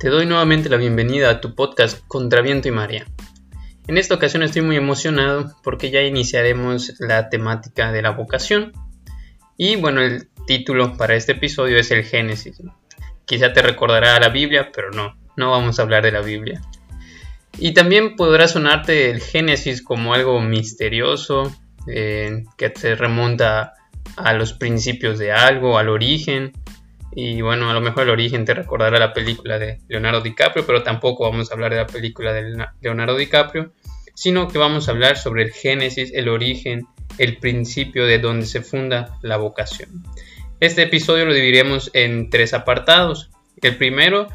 Te doy nuevamente la bienvenida a tu podcast Contra Viento y María. En esta ocasión estoy muy emocionado porque ya iniciaremos la temática de la vocación. Y bueno, el título para este episodio es el Génesis. Quizá te recordará a la Biblia, pero no, no vamos a hablar de la Biblia. Y también podrá sonarte el Génesis como algo misterioso, eh, que te remonta a los principios de algo, al origen, y bueno, a lo mejor el origen te recordará la película de Leonardo DiCaprio, pero tampoco vamos a hablar de la película de Leonardo DiCaprio, sino que vamos a hablar sobre el génesis, el origen, el principio de donde se funda la vocación. Este episodio lo dividiremos en tres apartados. El primero,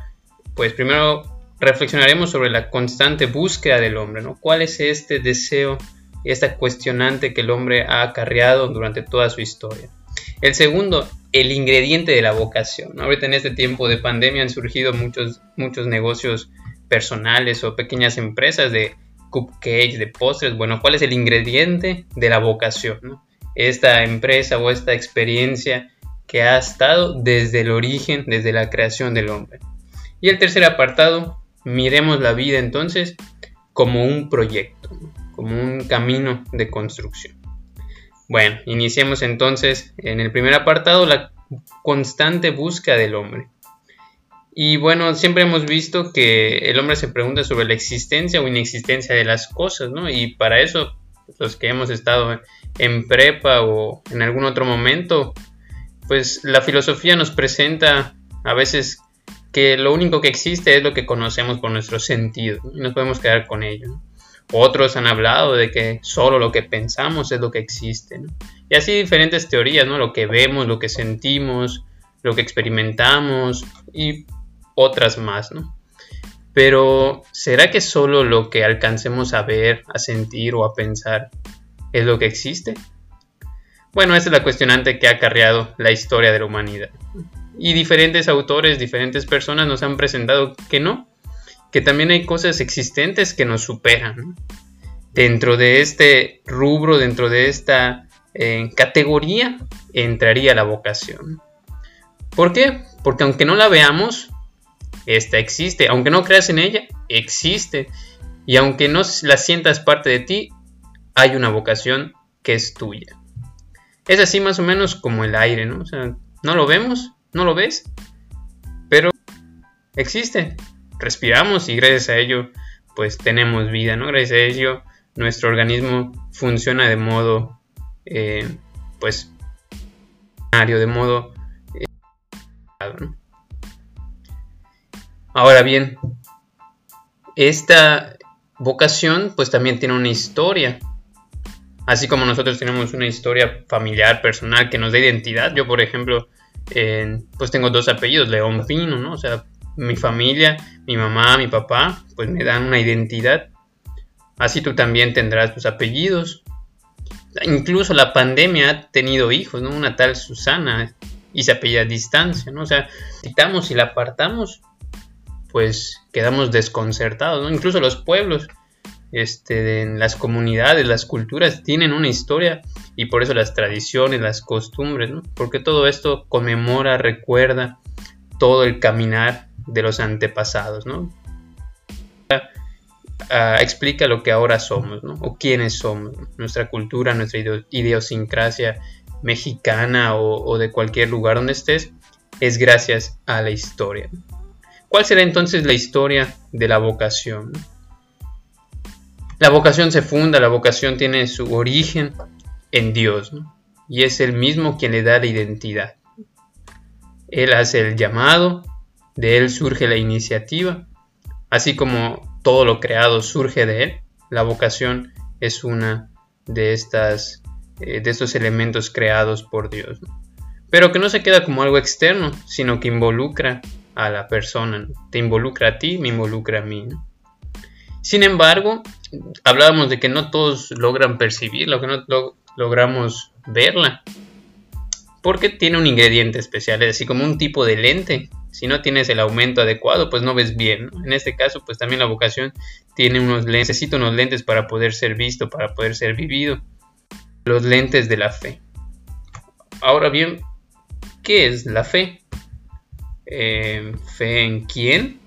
pues primero reflexionaremos sobre la constante búsqueda del hombre, ¿no? ¿Cuál es este deseo, esta cuestionante que el hombre ha acarreado durante toda su historia? El segundo, el ingrediente de la vocación. Ahorita en este tiempo de pandemia han surgido muchos, muchos negocios personales o pequeñas empresas de cupcakes, de postres. Bueno, ¿cuál es el ingrediente de la vocación? Esta empresa o esta experiencia que ha estado desde el origen, desde la creación del hombre. Y el tercer apartado, miremos la vida entonces como un proyecto, como un camino de construcción. Bueno, iniciemos entonces en el primer apartado la constante búsqueda del hombre. Y bueno, siempre hemos visto que el hombre se pregunta sobre la existencia o inexistencia de las cosas, ¿no? Y para eso, los que hemos estado en prepa o en algún otro momento, pues la filosofía nos presenta a veces que lo único que existe es lo que conocemos por nuestros sentidos y nos podemos quedar con ello. Otros han hablado de que solo lo que pensamos es lo que existe. Y así diferentes teorías, ¿no? Lo que vemos, lo que sentimos, lo que experimentamos y otras más, ¿no? Pero ¿será que solo lo que alcancemos a ver, a sentir o a pensar es lo que existe? Bueno, esa es la cuestionante que ha acarreado la historia de la humanidad. Y diferentes autores, diferentes personas nos han presentado que no, que también hay cosas existentes que nos superan. Dentro de este rubro, dentro de esta eh, categoría, entraría la vocación. ¿Por qué? Porque aunque no la veamos, esta existe. Aunque no creas en ella, existe. Y aunque no la sientas parte de ti, hay una vocación que es tuya. Es así más o menos como el aire, ¿no? Sea, no lo vemos, no lo ves, pero existe respiramos y gracias a ello pues tenemos vida, ¿no? Gracias a ello nuestro organismo funciona de modo eh, pues de modo eh, ahora bien esta vocación pues también tiene una historia. Así como nosotros tenemos una historia familiar personal que nos da identidad. Yo por ejemplo pues tengo dos apellidos León Pino no o sea mi familia, mi mamá, mi papá, pues me dan una identidad. Así tú también tendrás tus apellidos. Incluso la pandemia ha tenido hijos, ¿no? Una tal Susana y se apellida a distancia, ¿no? O sea, quitamos y la apartamos, pues quedamos desconcertados, ¿no? Incluso los pueblos, este, las comunidades, las culturas tienen una historia y por eso las tradiciones, las costumbres, ¿no? Porque todo esto conmemora, recuerda todo el caminar de los antepasados, ¿no? Ah, explica lo que ahora somos, ¿no? O quiénes somos, nuestra cultura, nuestra idiosincrasia mexicana o, de cualquier lugar donde estés, es gracias a la historia. ¿Cuál será entonces la historia de la vocación? La vocación se funda, la vocación tiene su origen en Dios, y es el mismo quien le da la identidad. Él hace el llamado, de él surge la iniciativa, así como todo lo creado surge de él. La vocación es una de estas eh, de estos elementos creados por Dios, pero que no se queda como algo externo, sino que involucra a la persona, te involucra a ti, me involucra a mí. Sin embargo, hablábamos de que no todos logran percibirla, que no logramos verla, porque tiene un ingrediente especial, es así como un tipo de lente si no tienes el aumento adecuado, pues no ves bien. En este caso, pues también la vocación tiene unos lentes, necesita unos lentes para poder ser visto, para poder ser vivido. Los lentes de la fe. Ahora bien, ¿qué es la fe? Eh, ¿Fe en quién?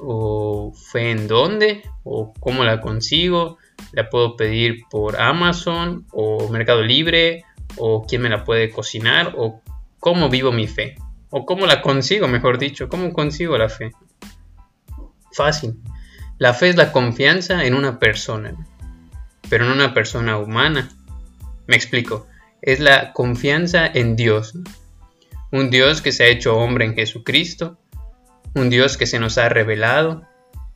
¿O fe en dónde? ¿O cómo la consigo? ¿La puedo pedir por Amazon? ¿O Mercado Libre? ¿O quién me la puede cocinar? ¿O cómo vivo mi fe? ¿O cómo la consigo, mejor dicho? ¿Cómo consigo la fe? Fácil. La fe es la confianza en una persona, pero en una persona humana. Me explico. Es la confianza en Dios. Un Dios que se ha hecho hombre en Jesucristo, un Dios que se nos ha revelado,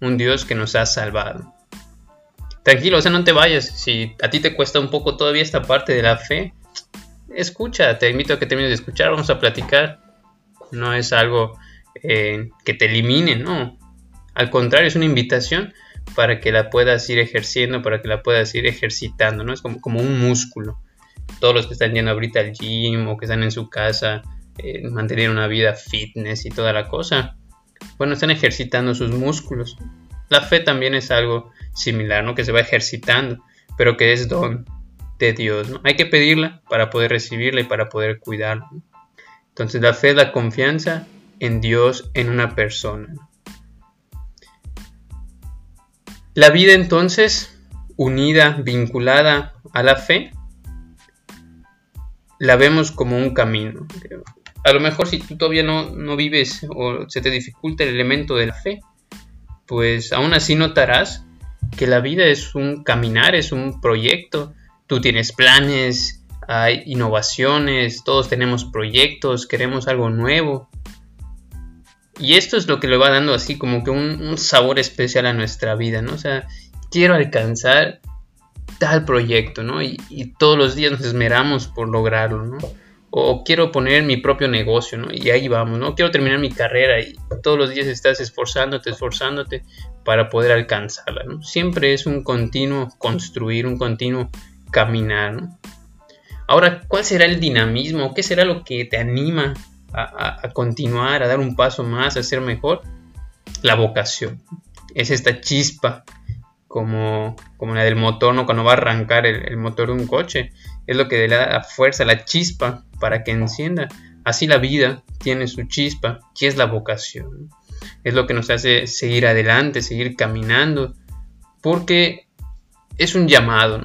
un Dios que nos ha salvado. Tranquilo, o sea, no te vayas. Si a ti te cuesta un poco todavía esta parte de la fe, escucha, te invito a que termines de escuchar, vamos a platicar. No es algo eh, que te elimine, no. Al contrario, es una invitación para que la puedas ir ejerciendo, para que la puedas ir ejercitando, ¿no? Es como, como un músculo. Todos los que están yendo ahorita al gym o que están en su casa, eh, mantener una vida fitness y toda la cosa, bueno, están ejercitando sus músculos. La fe también es algo similar, ¿no? Que se va ejercitando, pero que es don de Dios, ¿no? Hay que pedirla para poder recibirla y para poder cuidarla. Entonces la fe es la confianza en Dios en una persona. La vida entonces, unida, vinculada a la fe, la vemos como un camino a lo mejor si tú todavía no, no vives o se te dificulta el elemento de la fe, pues aún así notarás que la vida es un caminar, es un proyecto. Tú tienes planes, hay innovaciones, todos tenemos proyectos, queremos algo nuevo. Y esto es lo que le va dando así como que un, sabor especial a nuestra vida, ¿no? O sea, quiero alcanzar tal proyecto, ¿no? Y, y todos los días nos esmeramos por lograrlo, ¿no? o quiero poner mi propio negocio, ¿no? Y ahí vamos, ¿no? Quiero terminar mi carrera y todos los días estás esforzándote, esforzándote para poder alcanzarla, ¿no? Siempre es un continuo construir, un continuo caminar, ¿no? Ahora, ¿cuál será el dinamismo? ¿Qué será lo que te anima a, continuar, a dar un paso más, a ser mejor? La vocación. Es esta chispa como, como la del motor, ¿no? Cuando va a arrancar el, el motor de un coche. Es lo que le da la fuerza, la chispa para que encienda. Así la vida tiene su chispa, que es la vocación. Es lo que nos hace seguir adelante, seguir caminando, porque es un llamado,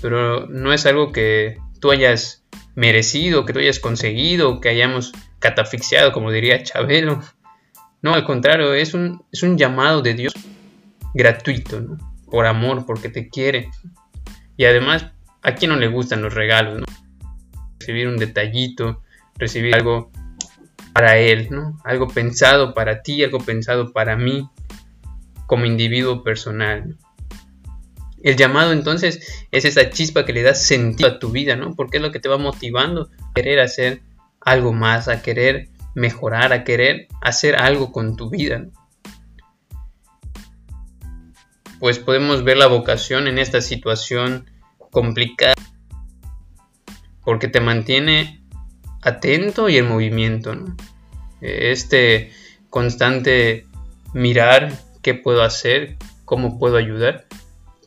pero no es algo que tú hayas merecido, que tú hayas conseguido, que hayamos catafixiado, como diría Chabelo. No, al contrario, es un, es un llamado de Dios gratuito, por amor, porque te quiere. Y además, ¿a quién no le gustan los regalos? ¿no? recibir un detallito, recibir algo para él, ¿no? Algo pensado para ti, algo pensado para mí como individuo personal. El llamado entonces es esa chispa que le da sentido a tu vida, ¿no? Porque es lo que te va motivando a querer hacer algo más, a querer mejorar, a querer hacer algo con tu vida. Pues podemos ver la vocación en esta situación complicada porque te mantiene atento y en movimiento. Este constante mirar qué puedo hacer, cómo puedo ayudar,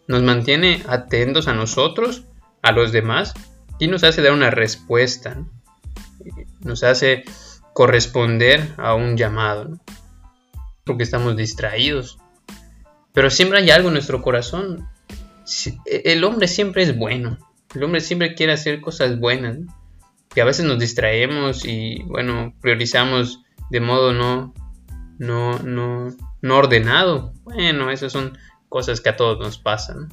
nos mantiene atentos a nosotros, a los demás y nos hace dar una respuesta, nos hace corresponder a un llamado, porque estamos distraídos. Pero siempre hay algo en nuestro corazón. El hombre siempre es bueno, el hombre siempre quiere hacer cosas buenas, que a veces nos distraemos y bueno, priorizamos de modo no, no, no, no ordenado. Bueno, esas son cosas que a todos nos pasan.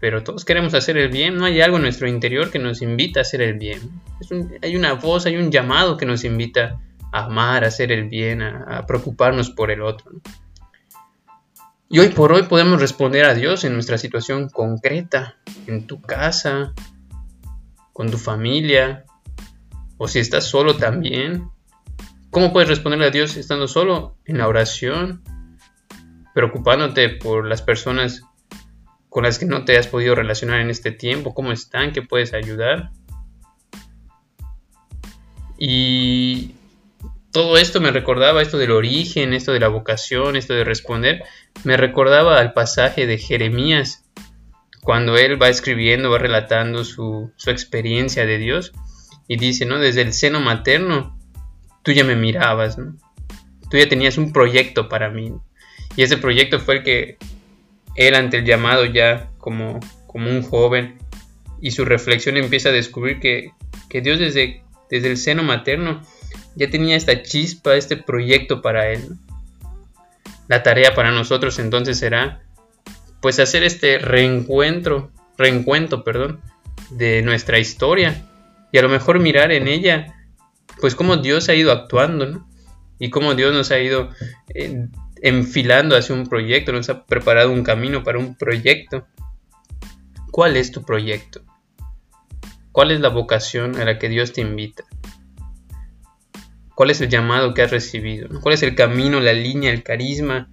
Pero todos queremos hacer el bien, no hay algo en nuestro interior que nos invita a hacer el bien. hay una voz, hay un llamado que nos invita a amar, a hacer el bien, a, preocuparnos por el otro. Y hoy por hoy podemos responder a Dios en nuestra situación concreta, en tu casa, con tu familia, o si estás solo también. ¿Cómo puedes responderle a Dios estando solo? En la oración, preocupándote por las personas con las que no te has podido relacionar en este tiempo, cómo están, qué puedes ayudar. Y todo esto me recordaba, esto del origen, esto de la vocación, esto de responder, me recordaba al pasaje de Jeremías, cuando él va escribiendo, va relatando su, experiencia de Dios, y dice, ¿no? Desde el seno materno, tú ya me mirabas. Tú ya tenías un proyecto para mí. Y ese proyecto fue el que él ante el llamado ya como, como un joven y su reflexión empieza a descubrir que, Dios desde, desde el seno materno ya tenía esta chispa, este proyecto para él. La tarea para nosotros entonces será pues hacer este reencuentro, reencuentro, perdón, de nuestra historia y a lo mejor mirar en ella pues cómo Dios ha ido actuando, ¿no? Y cómo Dios nos ha ido eh, enfilando hacia un proyecto, nos ha preparado un camino para un proyecto. ¿Cuál es tu proyecto? ¿Cuál es la vocación a la que Dios te invita? ¿Cuál es el llamado que has recibido? ¿Cuál es el camino, la línea, el carisma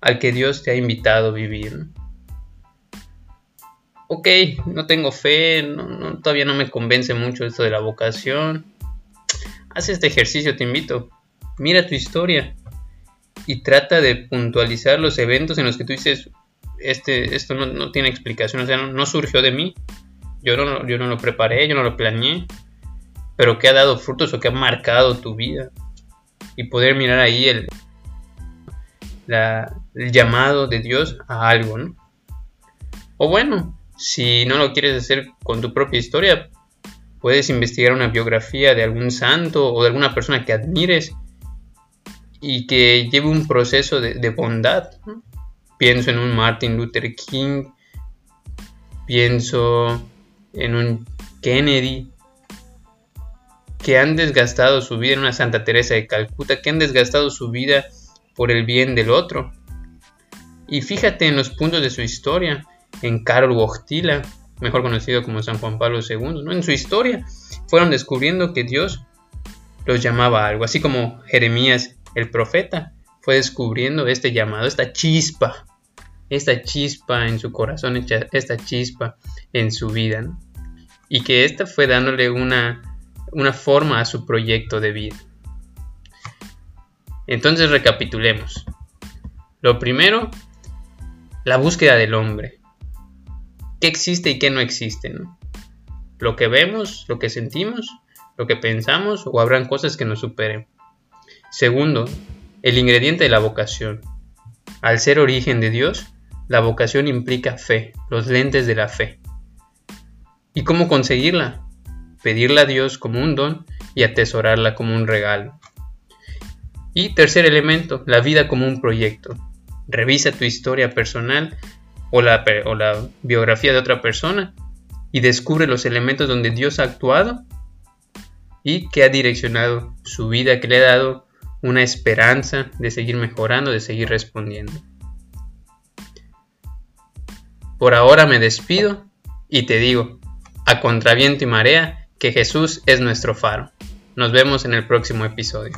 al que Dios te ha invitado a vivir? Ok, no tengo fe, todavía no me convence mucho esto de la vocación. Haz este ejercicio, te invito. Mira tu historia y trata de puntualizar los eventos en los que tú dices, este, esto no, tiene explicación, o sea, no, surgió de mí, yo no, yo no lo preparé, yo no lo planeé, pero que ha dado frutos o que ha marcado tu vida. Y poder mirar ahí el, el llamado de Dios a algo, ¿no? O bueno, si no lo quieres hacer con tu propia historia, puedes investigar una biografía de algún santo o de alguna persona que admires y que lleve un proceso de, bondad. Pienso en un Martin Luther King, pienso en un Kennedy, que han desgastado su vida en una Santa Teresa de Calcuta, que han desgastado su vida por el bien del otro. Y fíjate en los puntos de su historia, en Karol Wojtyla, mejor conocido como San Juan Pablo II, ¿no? en su historia fueron descubriendo que Dios los llamaba a algo, así como Jeremías el profeta fue descubriendo este llamado, esta chispa, esta chispa en su corazón, esta chispa en su vida. Y que esta fue dándole una, una forma a su proyecto de vida. Entonces recapitulemos. Lo primero, la búsqueda del hombre. ¿Qué existe y qué no existe? Lo que vemos, lo que sentimos, lo que pensamos o habrán cosas que nos superen. Segundo, el ingrediente de la vocación. Al ser origen de Dios, la vocación implica fe, los lentes de la fe. ¿Y cómo conseguirla? Pedirla a Dios como un don y atesorarla como un regalo. Y tercer elemento, la vida como un proyecto. Revisa tu historia personal o la, biografía de otra persona y descubre los elementos donde Dios ha actuado y que ha direccionado su vida, que le ha dado una esperanza de seguir mejorando, de seguir respondiendo. Por ahora me despido y te digo, a contraviento y marea, que Jesús es nuestro faro. Nos vemos en el próximo episodio.